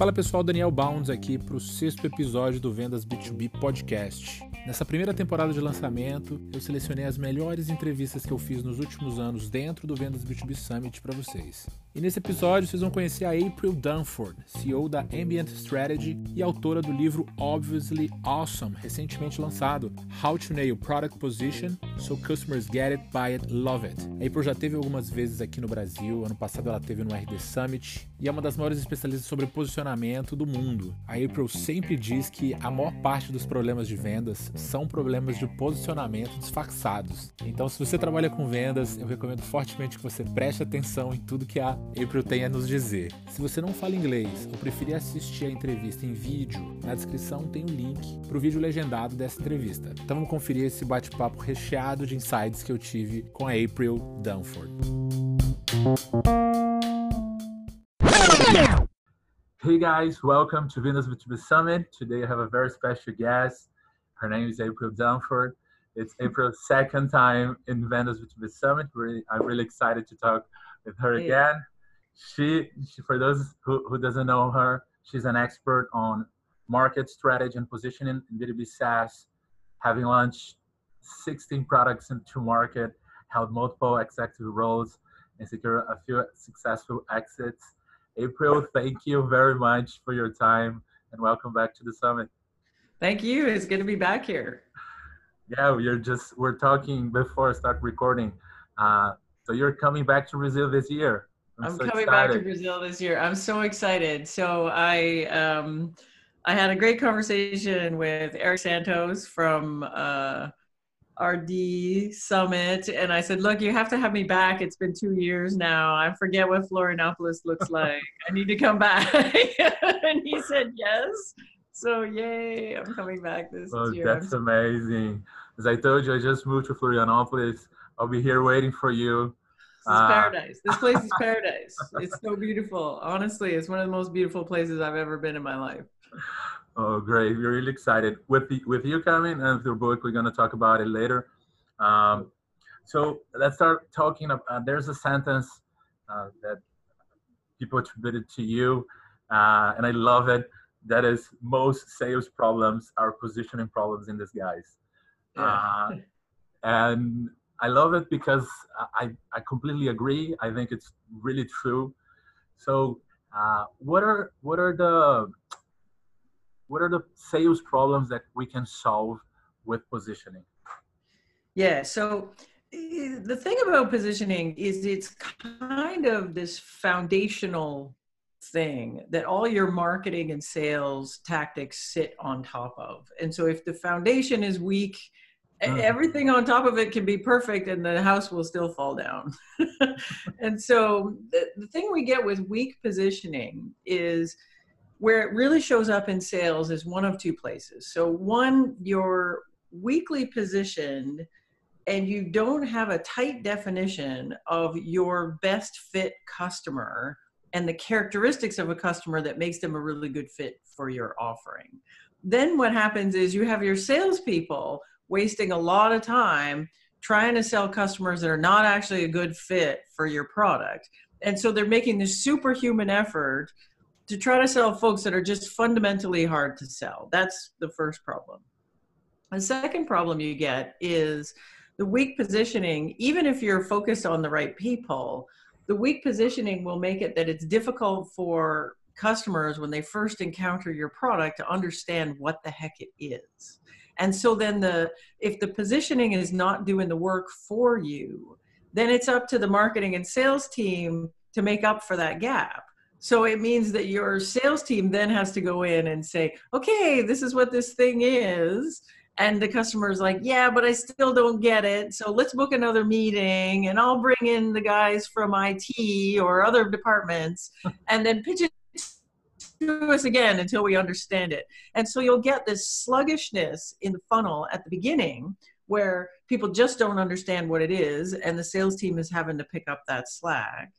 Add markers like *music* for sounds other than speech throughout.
Fala pessoal, Daniel Bounds aqui para o sexto episódio do Vendas B2B Podcast. Nessa primeira temporada de lançamento, eu selecionei as melhores entrevistas que eu fiz nos últimos anos dentro do Vendas B2B Summit para vocês. E nesse episódio vocês vão conhecer a April Dunford, CEO da Ambient Strategy e autora do livro Obviously Awesome, recentemente lançado, How to Nail Product Position So Customers Get It, Buy It, Love It. A April já teve algumas vezes aqui no Brasil, ano passado ela teve no RD Summit e é uma das maiores especialistas sobre posicionamento do mundo. A April sempre diz que a maior parte dos problemas de vendas são problemas de posicionamento disfarçados. Então, se você trabalha com vendas, eu recomendo fortemente que você preste atenção em tudo que a April tem a nos dizer. Se você não fala inglês ou preferir assistir a entrevista em vídeo, na descrição tem o um link para o vídeo legendado dessa entrevista. Então vamos conferir esse bate-papo recheado de insights que eu tive com a April Dunford. Hey guys, welcome to Venus B2B Summit. Today I have a very special guest. Her name is April Dunford. It's April's second time in Venus B2B Summit. Really, I'm really excited to talk with her hey. again. She, she, for those who, who doesn't know her, she's an expert on market strategy and positioning in B2B SaaS, having launched 16 products into market, held multiple executive roles, and secured a few successful exits. April, thank you very much for your time and welcome back to the summit. Thank you. It's good to be back here. Yeah, we're just we're talking before I start recording. Uh, so you're coming back to Brazil this year. I'm, I'm so coming excited. back to Brazil this year. I'm so excited. So I um, I had a great conversation with Eric Santos from uh, RD Summit, and I said, "Look, you have to have me back. It's been two years now. I forget what Florianopolis looks *laughs* like. I need to come back." *laughs* and he said, "Yes." So yay! I'm coming back this oh, year. That's amazing. As I told you, I just moved to Florianopolis. I'll be here waiting for you this is uh, paradise. This place is paradise. it's so beautiful. Honestly, it's one of the most beautiful places I've ever been in my life. Oh, great! We're really excited with the, with you coming and with your book. We're going to talk about it later. Um, so let's start talking. About, uh, there's a sentence uh, that people attributed to you, uh, and I love it. That is, most sales problems are positioning problems in disguise. Yeah. Uh, and I love it because I, I completely agree. I think it's really true. So, uh, what are what are the what are the sales problems that we can solve with positioning? Yeah. So the thing about positioning is it's kind of this foundational thing that all your marketing and sales tactics sit on top of. And so if the foundation is weak. Mm. everything on top of it can be perfect and the house will still fall down. *laughs* and so the, the thing we get with weak positioning is where it really shows up in sales is one of two places. So one, you're weakly positioned and you don't have a tight definition of your best fit customer and the characteristics of a customer that makes them a really good fit for your offering. Then what happens is you have your salespeople wasting a lot of time trying to sell customers that are not actually a good fit for your product. And so they're making this superhuman effort to try to sell folks that are just fundamentally hard to sell. That's the first problem. The second problem you get is the weak positioning, even if you're focused on the right people, the weak positioning will make it that it's difficult for customers when they first encounter your product to understand what the heck it is and so then the if the positioning is not doing the work for you then it's up to the marketing and sales team to make up for that gap. So it means that your sales team then has to go in and say okay this is what this thing is. And the customer's like yeah but i still don't get it. So let's book another meeting and i'll bring in the guys from it or other departments *laughs* and then pitch it to us again until we understand it. And so you'll get this sluggishness in the funnel at the beginning where people just don't understand what it is and the sales team is having to pick up that slack.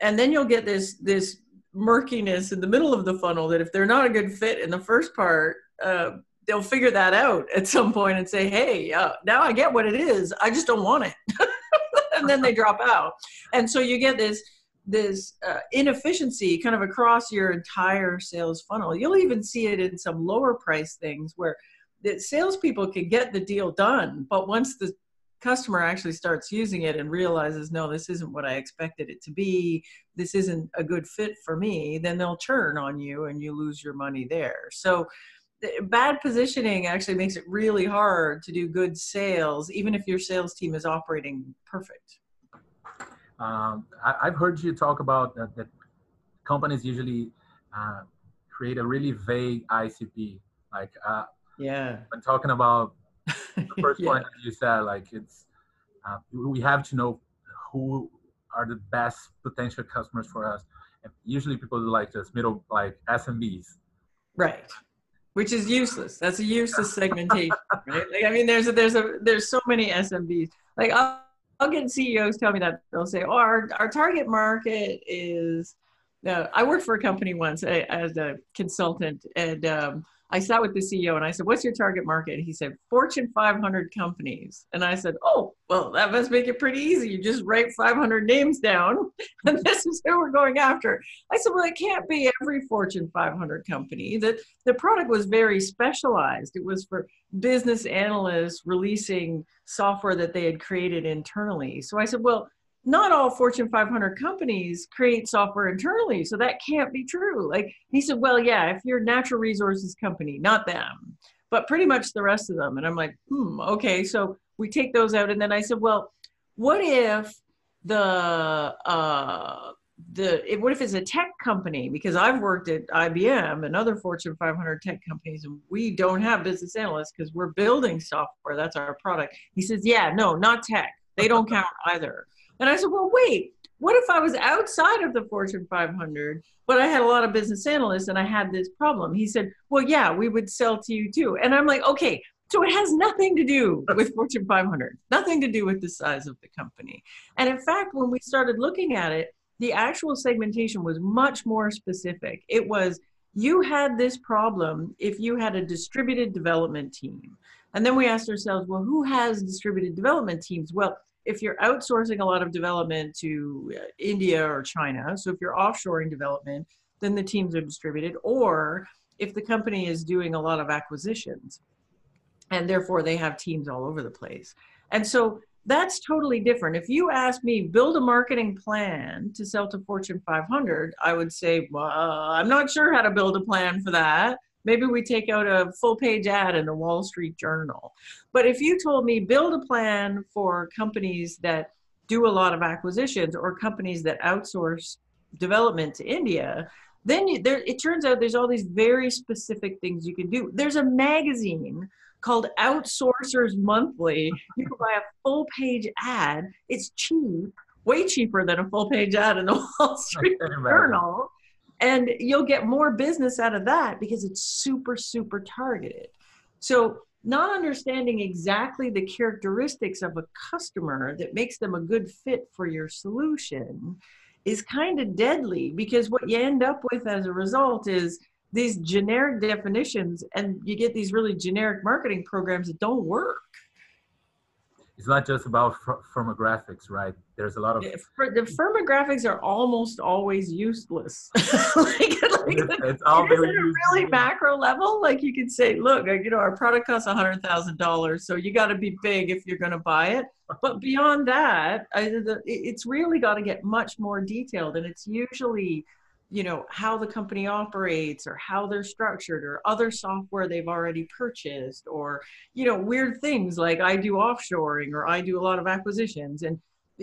And then you'll get this this murkiness in the middle of the funnel that if they're not a good fit in the first part, uh, they'll figure that out at some point and say, "Hey, uh, now I get what it is. I just don't want it," *laughs* and then they drop out. And so you get this this uh, inefficiency kind of across your entire sales funnel. You'll even see it in some lower price things where the salespeople can get the deal done, but once the customer actually starts using it and realizes, no, this isn't what I expected it to be, this isn't a good fit for me, then they'll turn on you and you lose your money there. So bad positioning actually makes it really hard to do good sales, even if your sales team is operating perfect. Um, I, have heard you talk about that, that companies usually uh, create a really vague ICP. Like, uh, yeah, when talking about *laughs* the first yeah. point that you said, like, it's uh, we have to know who are the best potential customers for us. And usually, people like just middle, like SMBs. Right which is useless. That's a useless *laughs* segmentation, right? Like, I mean, there's a, there's a there's so many SMBs. Like, I'll, I'll get CEOs tell me that they'll say, "Oh, our our target market is." Uh, I worked for a company once as a consultant, and um, I sat with the CEO and I said, What's your target market? He said, Fortune 500 companies. And I said, Oh, well, that must make it pretty easy. You just write 500 names down, *laughs* and this is who we're going after. I said, Well, it can't be every Fortune 500 company. That the product was very specialized. It was for business analysts releasing software that they had created internally. So I said, Well, not all Fortune 500 companies create software internally, so that can't be true. Like he said, well, yeah, if you're a natural resources company, not them, but pretty much the rest of them. And I'm like, hmm, okay. So we take those out, and then I said, well, what if the uh, the what if it's a tech company? Because I've worked at IBM and other Fortune 500 tech companies, and we don't have business analysts because we're building software. That's our product. He says, yeah, no, not tech. They don't *laughs* count either. And I said, well, wait, what if I was outside of the Fortune 500, but I had a lot of business analysts and I had this problem? He said, well, yeah, we would sell to you too. And I'm like, okay, so it has nothing to do with Fortune 500, nothing to do with the size of the company. And in fact, when we started looking at it, the actual segmentation was much more specific. It was you had this problem if you had a distributed development team. And then we asked ourselves, well, who has distributed development teams? Well, if you're outsourcing a lot of development to uh, India or China, so if you're offshoring development, then the teams are distributed, or if the company is doing a lot of acquisitions and therefore they have teams all over the place. And so that's totally different. If you ask me, build a marketing plan to sell to Fortune 500, I would say, well, I'm not sure how to build a plan for that. Maybe we take out a full page ad in the Wall Street Journal. But if you told me build a plan for companies that do a lot of acquisitions or companies that outsource development to India, then you, there, it turns out there's all these very specific things you can do. There's a magazine called Outsourcers Monthly. You can buy a full page ad. It's cheap, way cheaper than a full page ad in the *laughs* Wall Street Journal and you'll get more business out of that because it's super super targeted. So not understanding exactly the characteristics of a customer that makes them a good fit for your solution is kind of deadly because what you end up with as a result is these generic definitions and you get these really generic marketing programs that don't work it's not just about firmographics, right? There's a lot of the firmographics are almost always useless. *laughs* like, like, it's, it's all very at a really macro level. Like you could say, look, uh, you know, our product costs a hundred thousand dollars, so you got to be big if you're going to buy it. But beyond that, I, it's really got to get much more detailed, and it's usually you know how the company operates or how they're structured or other software they've already purchased or you know weird things like i do offshoring or i do a lot of acquisitions. And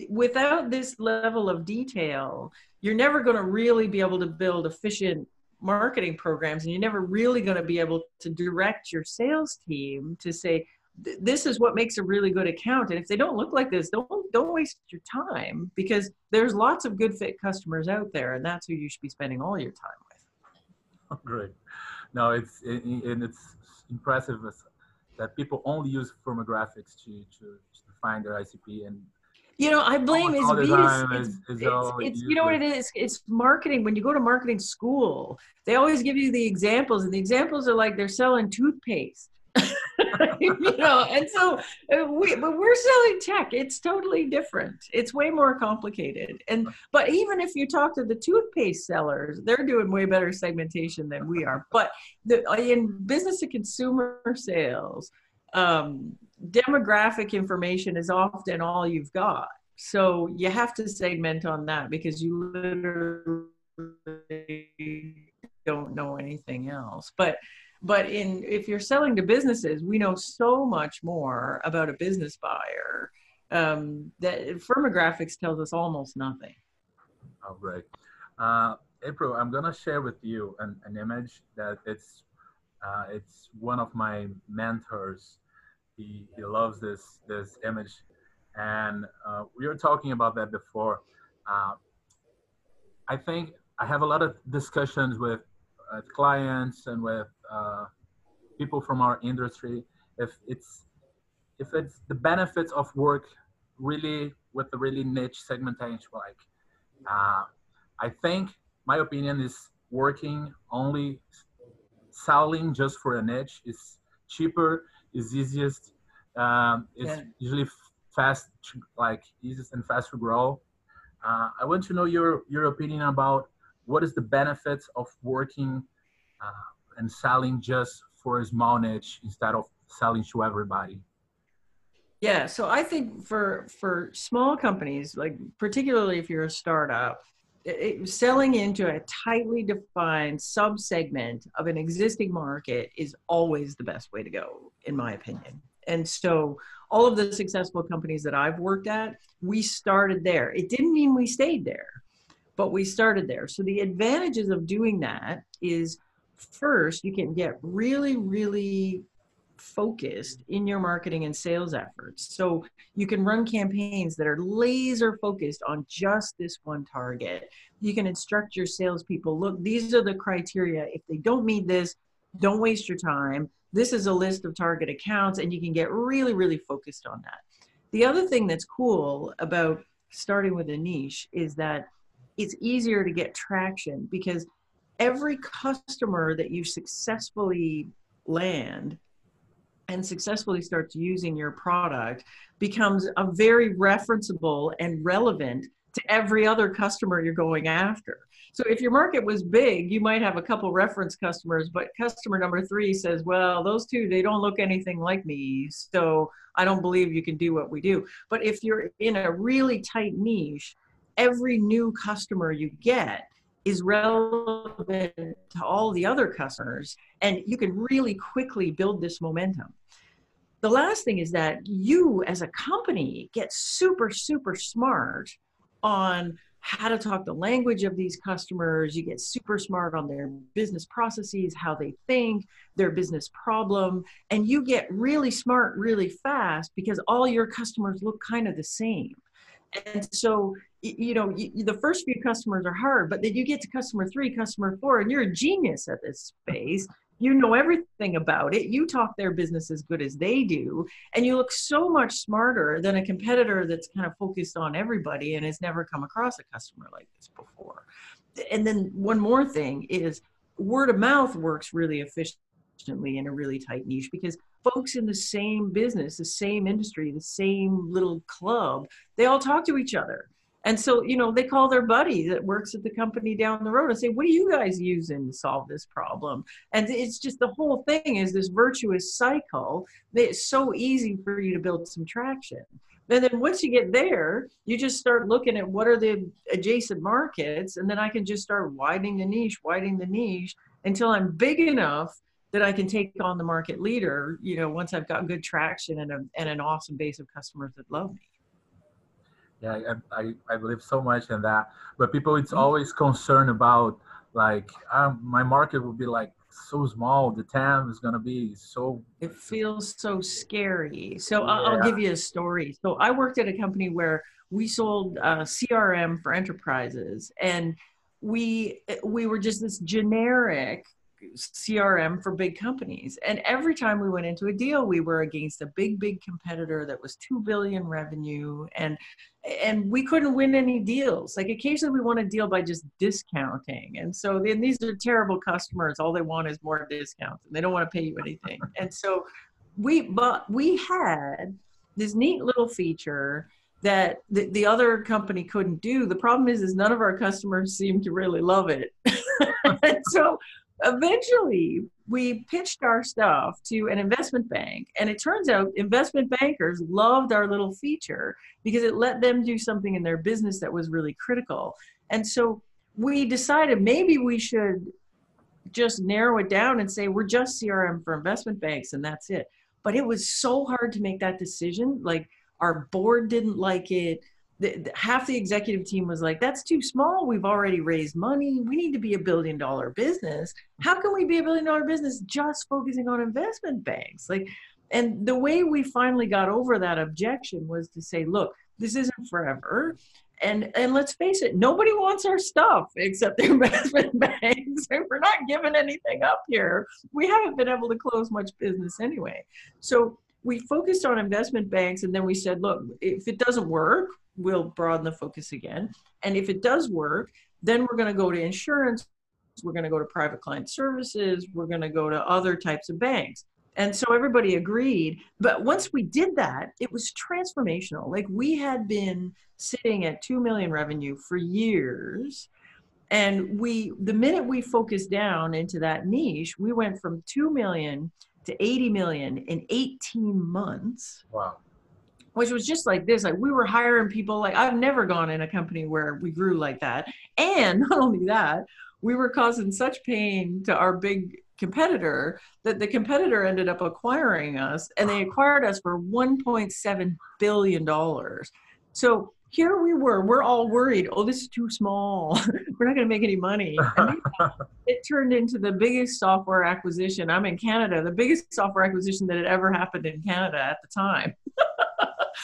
without this level of detail you're never going to really be able to build efficient marketing programs and you're never really going to be able to direct your sales team to say this is what makes a really good account and if they don't look like this don't don't waste your time because there's lots of good fit customers out there and that's who you should be spending all your time with *laughs* oh, great no it's it, and it's impressive that people only use firmographics to to, to find their icp and you know, I blame is it's, it's, it's, it's you know what it is? It's marketing. When you go to marketing school, they always give you the examples, and the examples are like they're selling toothpaste. *laughs* you know, and so uh, we, but we're selling tech. It's totally different. It's way more complicated. And but even if you talk to the toothpaste sellers, they're doing way better segmentation than we are. But the, in business to consumer sales, um, demographic information is often all you've got. So you have to segment on that because you literally don't know anything else. But but in if you're selling to businesses, we know so much more about a business buyer um, that firmographics tells us almost nothing. Oh, great. Uh, April, I'm gonna share with you an, an image that it's uh, it's one of my mentors. He, he loves this this image, and uh, we were talking about that before. Uh, I think I have a lot of discussions with uh, clients and with uh, people from our industry if it's if it's the benefits of work really with the really niche segmentation like uh, i think my opinion is working only selling just for a niche is cheaper is easiest um, it's yeah. usually fast like easiest and fast to grow uh, i want to know your your opinion about what is the benefits of working uh, and selling just for a small niche instead of selling to everybody? Yeah, so I think for for small companies, like particularly if you're a startup, it, selling into a tightly defined subsegment of an existing market is always the best way to go, in my opinion. And so, all of the successful companies that I've worked at, we started there. It didn't mean we stayed there, but we started there. So the advantages of doing that is first you can get really really focused in your marketing and sales efforts. So you can run campaigns that are laser focused on just this one target. You can instruct your salespeople look these are the criteria. If they don't meet this don't waste your time. This is a list of target accounts and you can get really really focused on that. The other thing that's cool about starting with a niche is that it's easier to get traction because every customer that you successfully land and successfully starts using your product becomes a very referenceable and relevant to every other customer you're going after. So if your market was big, you might have a couple reference customers, but customer number three says, well, those two, they don't look anything like me. So I don't believe you can do what we do. But if you're in a really tight niche, every new customer you get is relevant to all the other customers and you can really quickly build this momentum. The last thing is that you as a company get super super smart on how to talk the language of these customers. You get super smart on their business processes how they think their business problem and you get really smart really fast because all your customers look kind of the same and so you know you, the first few customers are hard but then you get to customer three customer four and you're a genius at this space. You know everything about it. You talk their business as good as they do and you look so much smarter than a competitor that's kind of focused on everybody and has never come across a customer like this before. And then one more thing is word of mouth works really efficiently in a really tight niche because folks in the same business the same industry the same little club they all talk to each other and so, you know, they call their buddy that works at the company down the road and say, What are you guys using to solve this problem? And it's just the whole thing is this virtuous cycle it's so easy for you to build some traction. And then once you get there, you just start looking at what are the adjacent markets, and then I can just start widening the niche, widening the niche until I'm big enough that I can take on the market leader, you know, once I've got good traction and, a, and an awesome base of customers that love me yeah I, I, I believe so much in that but people it's mm-hmm. always concerned about like um, my market will be like so small the TAM is going to be so it feels so scary so yeah. I'll, give you a story so i worked at a company where we sold uh, crm for enterprises and we we were just this generic CRM for big companies. And every time we went into a deal, we were against a big, big competitor that was two billion revenue, and and we couldn't win any deals. Like occasionally, we won a deal by just discounting, and so then these are terrible customers. All they want is more discounts, and they don't want to pay you anything. *laughs* And so we but we had this neat little feature that the, the other company couldn't do. The problem is, is none of our customers seem to really love it. *laughs* and so eventually we pitched our stuff to an investment bank and it turns out investment bankers loved our little feature because it let them do something in their business that was really critical. And so we decided maybe we should just narrow it down and say we're just crm for investment banks and that's it. But it was so hard to make that decision. Like our board didn't like it the, the, half the executive team was like, that's too small. We've already raised money. We need to be a billion dollar business. How can we be a billion dollar business just focusing on investment banks? Like, and the way we finally got over that objection was to say, look, this isn't forever. And, and let's face it, nobody wants our stuff except the *laughs* investment banks. We're not giving anything up here. We haven't been able to close much business anyway. So we focused on investment banks and then we said, look, if it doesn't work, we'll broaden the focus again. And if it does work, then we're going to go to insurance, we're going to go to private client services, we're going to go to other types of banks. And so everybody agreed. But once we did that, it was transformational. Like we had been sitting at 2 million revenue for years. And we, the minute we focused down into that niche, we went from 2 million to 80 million in 18 months. Wow which was just like this. Like we were hiring people. Like I've never gone in a company where we grew like that. And *laughs* not only that, we were causing such pain to our big competitor that the competitor ended up acquiring us and they acquired us for 1.7 billion dollars. So here we were, we're all worried, oh, this is too small. *laughs* we're not going to make any money. *laughs* it turned into the biggest software acquisition. I'm in Canada, the biggest software acquisition that had ever happened in Canada at the time.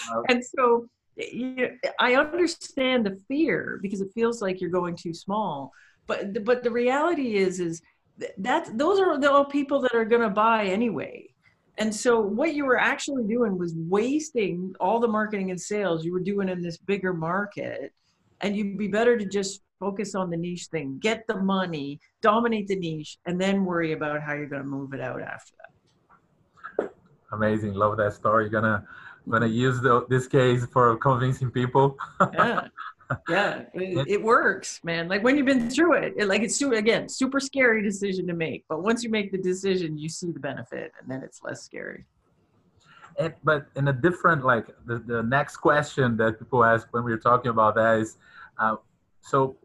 Uh-huh. and so you, I understand the fear because it feels like you're going too small. But but the reality is is that those are the people that are going to buy anyway. And so what you were actually doing was wasting all the marketing and sales you were doing in this bigger market. And you'd be better to just focus on the niche thing, get the money, dominate the niche, and then worry about how you're going to move it out after that. Amazing. Love that story. You're going to I'm gonna use the, this case for convincing people. yeah, yeah, it, *laughs* it, works, man. Like when you've been through it, it like it's again super scary decision to make, but once you make the decision, you see the benefit, and then it's less scary. And, but in a different like the, the next question that people ask when we're talking about that is, uh, so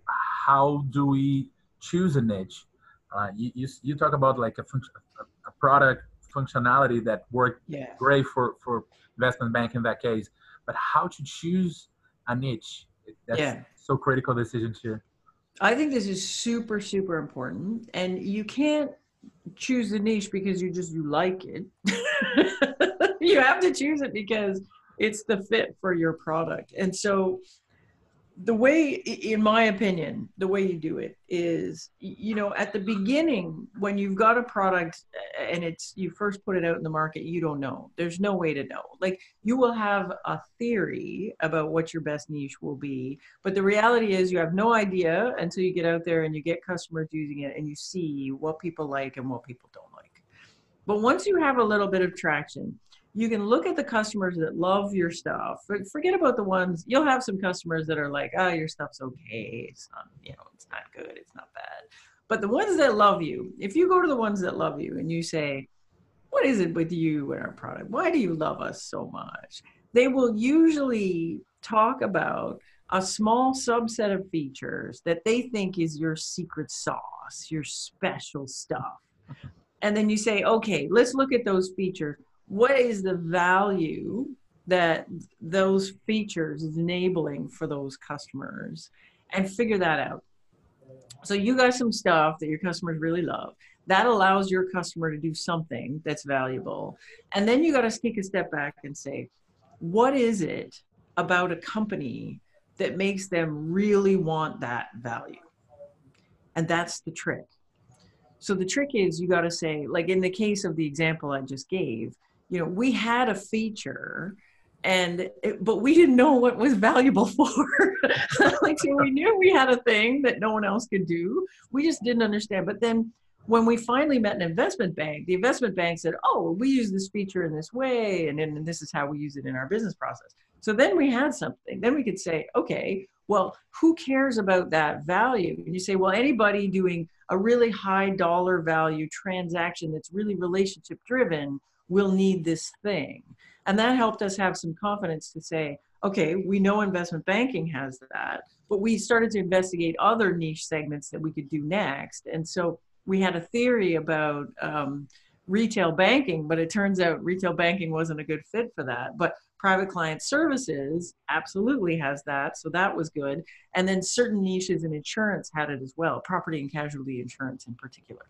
how do we choose a niche? Uh, you, you, you talk about like a, a product functionality that worked yeah. great for for investment bank in that case. But how to choose a niche? That's yeah. so critical decision too. I think this is super, super important. And you can't choose the niche because you just you like it. *laughs* you have to choose it because it's the fit for your product. And so the way in my opinion the way you do it is you know at the beginning when you've got a product and it's you first put it out in the market you don't know. There's no way to know. Like you will have a theory about what your best niche will be but the reality is you have no idea until you get out there and you get customers using it and you see what people like and what people don't like. But once you have a little bit of traction you can look at the customers that love your stuff. Forget about the ones you'll have some customers that are like, "Oh, your stuff's okay. It's not, you know, it's not good. It's not bad." But the ones that love you, if you go to the ones that love you and you say, "What is it with you and our product? Why do you love us so much?" They will usually talk about a small subset of features that they think is your secret sauce, your special stuff. *laughs* And then you say, okay, let's look at those features what is the value that those features is enabling for those customers? And figure that out. So you got some stuff that your customers really love. That allows your customer to do something that's valuable. And then you got to take a step back and say what is it about a company that makes them really want that value? And that's the trick. So the trick is you got to say like in the case of the example i just gave you know we had a feature and it, but we didn't know what was valuable *laughs* for *laughs* like so we knew we had a thing that no one else could do we just didn't understand but then when we finally met an investment bank, the investment bank said, "Oh, we use this feature in this way, and, and this is how we use it in our business process." So then we had something. Then we could say, "Okay, well, who cares about that value?" And you say, "Well, anybody doing a really high dollar value transaction that's really relationship driven will need this thing," and that helped us have some confidence to say, "Okay, we know investment banking has that." But we started to investigate other niche segments that we could do next. And so we had a theory about um, retail banking, but it turns out retail banking wasn't a good fit for that. But private client services absolutely has that, so that was good. And then certain niches in insurance had it as well, property and casualty insurance in particular.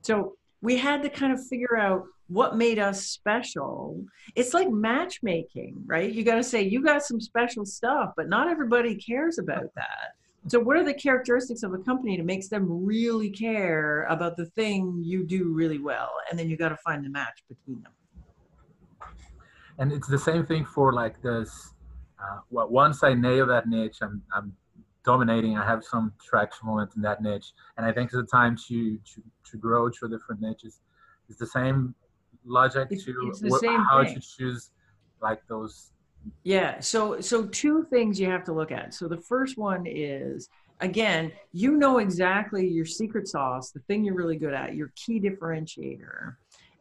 So we had to kind of figure out what made us special. It's like matchmaking, right? You got to say, you got some special stuff, but not everybody cares about *laughs* that. So, what are the characteristics of a company that makes them really care about the thing you do really well? And then you got to find the match between them. And it's the same thing for like this. Uh, well, once I nail that niche, I'm, I'm dominating. I have some traction moment in that niche, and I think it's the time to to, to grow to different niches. It's the same logic It's- to it's the wh- same how thing. to choose like those. Yeah. So so two things you have to look at. So the first one is again, you know exactly your secret sauce, the thing you're really good at, your key differentiator.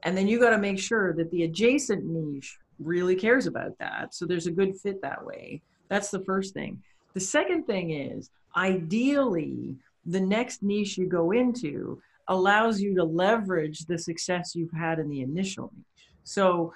And then you got to make sure that the adjacent niche really cares about that. So there's a good fit that way. That's the first thing. The second thing is ideally the next niche you go into allows you to leverage the success you've had in the initial niche. So,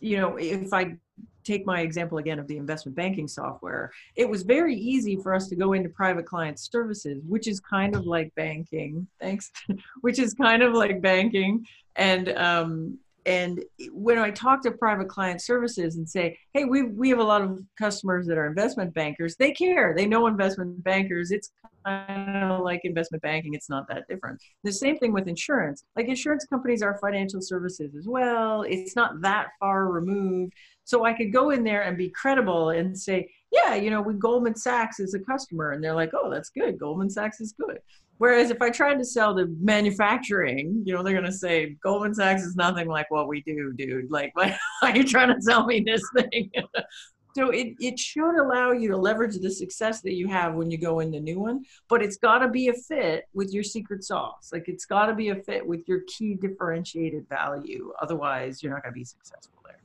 you know, if I take my example again of the investment banking software, it was very easy for us to go into private client services, which is kind of like banking. Thanks, *laughs* which is kind of like banking. And um, and when I talk to private client services and say, hey, we we have a lot of customers that are investment bankers, they care. They know investment bankers. It's kind of like investment banking. It's not that different. The same thing with insurance. Like insurance companies are financial services as well. It's not that far removed. So I could go in there and be credible and say, yeah, you know, with Goldman Sachs is a customer, and they're like, oh, that's good. Goldman Sachs is good. Whereas if I tried to sell to manufacturing, you know, they're gonna say Goldman Sachs is nothing like what we do, dude. Like, *laughs* why are you trying to sell me this thing? *laughs* so it, it should allow you to leverage the success that you have when you go in the new one, but it's gotta be a fit with your secret sauce. Like it's gotta be a fit with your key differentiated value. Otherwise, you're not gonna be successful there.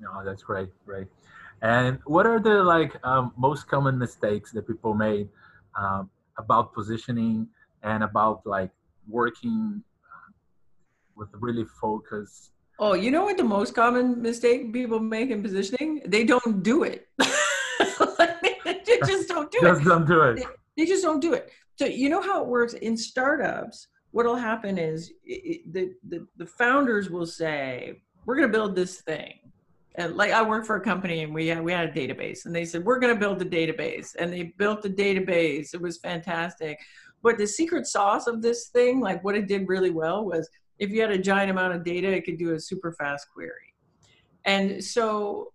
No, that's great, great. And what are the like um, most common mistakes that people made um, about positioning and about like working uh, with really focus? Oh, you know what the most common mistake people make in positioning? They don't do it. *laughs* they just don't do *laughs* Just it. don't do it. They just don't do it. So you know how it works in startups. What'll happen is i i the, the the founders will say, "We're going to build this thing." And like I worked for a company and we had, we had a database and they said we're going to build a database and they built the database. It was fantastic. But the secret sauce of this thing, like what it did really well was if you had a giant amount of data, it could do a super fast query. And so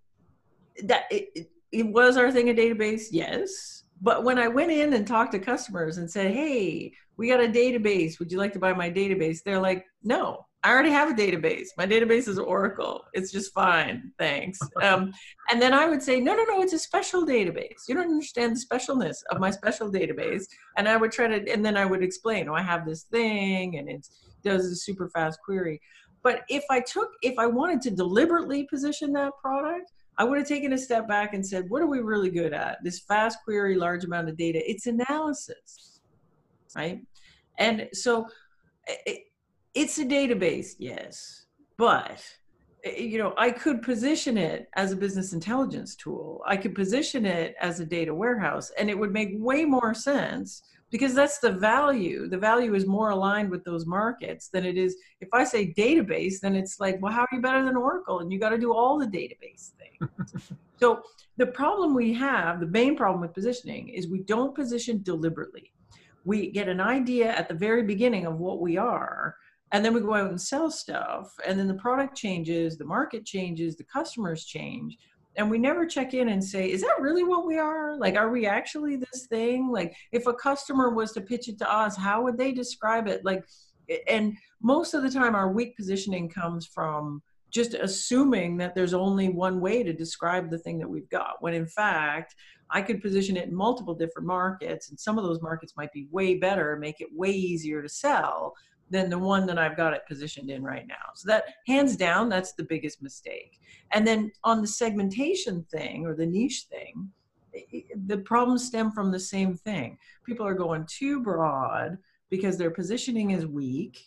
that it, it, was our thing a database, yes. But when I went in and talked to customers and said, "Hey, we got a database. Would you like to buy my database?" They're like, "No, I already have a database. My database is Oracle. It's just fine, thanks." *laughs* Um, and then I would say, "No, no, no. It's a special database. You don't understand the specialness of my special database." And I would try to, and then I would explain, "Oh, I have this thing, and it does a super fast query." But if I took, if I wanted to deliberately position that product, I would have taken a step back and said, what are we really good at? This fast query, large amount of data, it's analysis, right? And so it, it's a database, yes, but eh, you know, I could position it as a business intelligence tool. I could position it as a data warehouse, and it would make way more sense because that's the value. The value is more aligned with those markets than it is. If I say database, then it's like, well, how are you better than Oracle? And you got to do all the database things. *laughs* so the problem we have, the main problem with positioning, is we don't position deliberately. We get an idea at the very beginning of what we are, and then we go out and sell stuff, and then the product changes, the market changes, the customers change and we never check in and say is that really what we are? Like are we actually this thing? Like if a customer was to pitch it to us how would they describe it? Like and most of the time our weak positioning comes from just assuming that there's only one way to describe the thing that we've got when in fact i could position it in multiple different markets and some of those markets might be way better make it way easier to sell than the one that i've got it positioned in right now. So that hands down that's the biggest mistake. And then on the segmentation thing or the niche thing the problems stem from the same thing. People are going too broad because their positioning is weak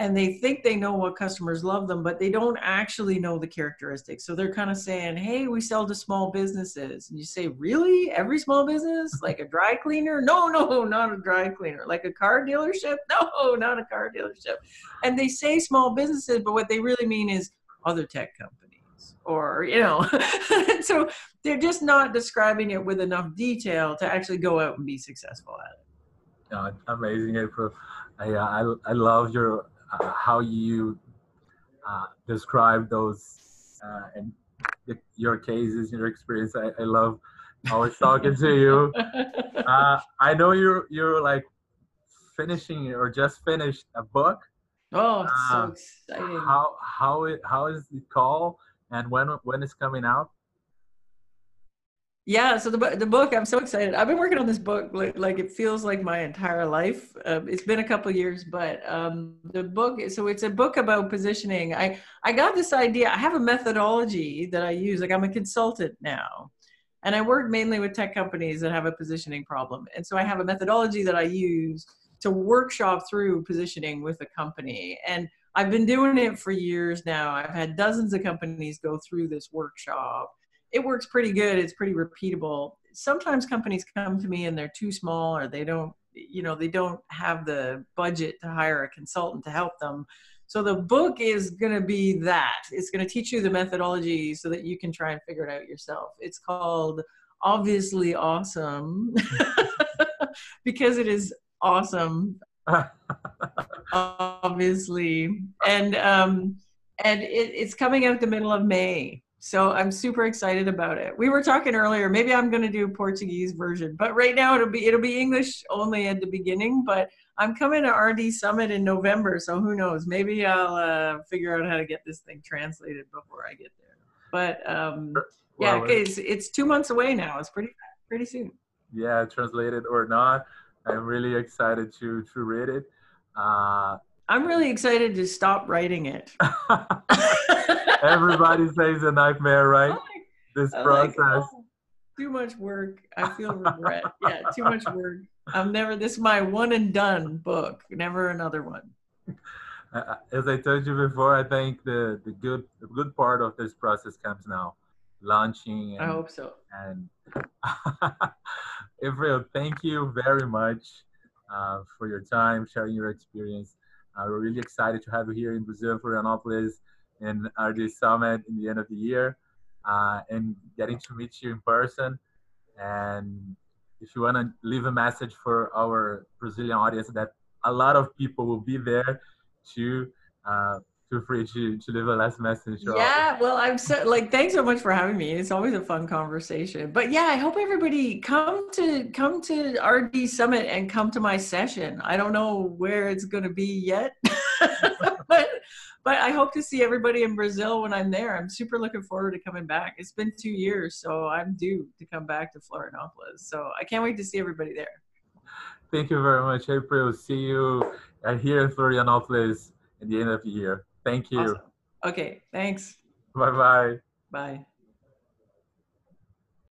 and they think they know what customers love them, but they don't actually know the characteristics. So they're kind of saying, "Hey, we sell to small businesses," and you say, "Really? Every small business? *laughs* Like a dry cleaner? No, no, not a dry cleaner. Like a car dealership? *laughs* No, not a car dealership." And they say small businesses, but what they really mean is other tech companies, or you know. *laughs* so they're just not describing it with enough detail to actually go out and be successful at it. Yeah, amazing, April. I, uh, I, I love your uh, how you uh, describe those uh, and the, your cases, your experience. I, I love always talking to you. *laughs* Uh, I know you're you're like finishing or just finished a book. Oh, so uh, exciting! How how it how is it called and when when it's coming out? Yeah so the, the book i'm so excited. I've been working on this book like, like it feels like my entire life. Uh, it's been a couple years but um, the book so it's a book about positioning. I i got this idea i have a methodology that i use like i'm a consultant now and i work mainly with tech companies that have a positioning problem. And so i have a methodology that i use to workshop through positioning with a company. And i've been doing it for years now. I've had dozens of companies go through this workshop it works pretty good. It's pretty repeatable. Sometimes companies come to me and they're too small or they don't, you know, they don't have the budget to hire a consultant to help them. So the book is going to be that. It's going to teach you the methodology so that you can try and figure it out yourself. It's called Obviously Awesome *laughs* because it is awesome. *laughs* obviously. And um and it, it's coming out the middle of May. So I'm super excited about it. We were talking earlier, maybe I'm going to do a Portuguese version, but right now it'll be it'll be English only at the beginning, but I'm coming to RD Summit in November, so who knows? Maybe I'll uh, figure out how to get this thing translated before I get there. But um, yeah, well, it's, it's two months away now. It's pretty pretty soon. Yeah, translated or not, I'm really excited to to read it. Uh, I'm really excited to stop writing it. *laughs* *laughs* Everybody says a nightmare, right? This process. Like, oh, too much work. I feel regret. yeah, too much work. I'm never. This is my one and done book. Never another one. *laughs* As I told you before, I think the the good the good part of this process comes now, launching. And, I hope so. And April, thank you very much uh, for your time, sharing your experience. Uh, we're really excited to have you here in Brazil, for Florianopolis, in RD Summit in the end of the year, uh, and getting to meet you in person. And if you want to leave a message for our Brazilian audience, that a lot of people will be there to uh, feel free to, to leave a last message. Yeah, well, I'm so like, thanks so much for having me. It's always a fun conversation. But yeah, I hope everybody come to come to RD Summit and come to my session. I don't know where it's going to be yet, *laughs* but but I hope to see everybody in Brazil when I'm there. I'm super looking forward to coming back. It's been two years, so I'm due to come back to Florianopolis. So I can't wait to see everybody there. Thank you very much, April. See you uh, here in Florianopolis at the end of the year. Thank you. Awesome. Okay, thanks. Bye-bye. Bye.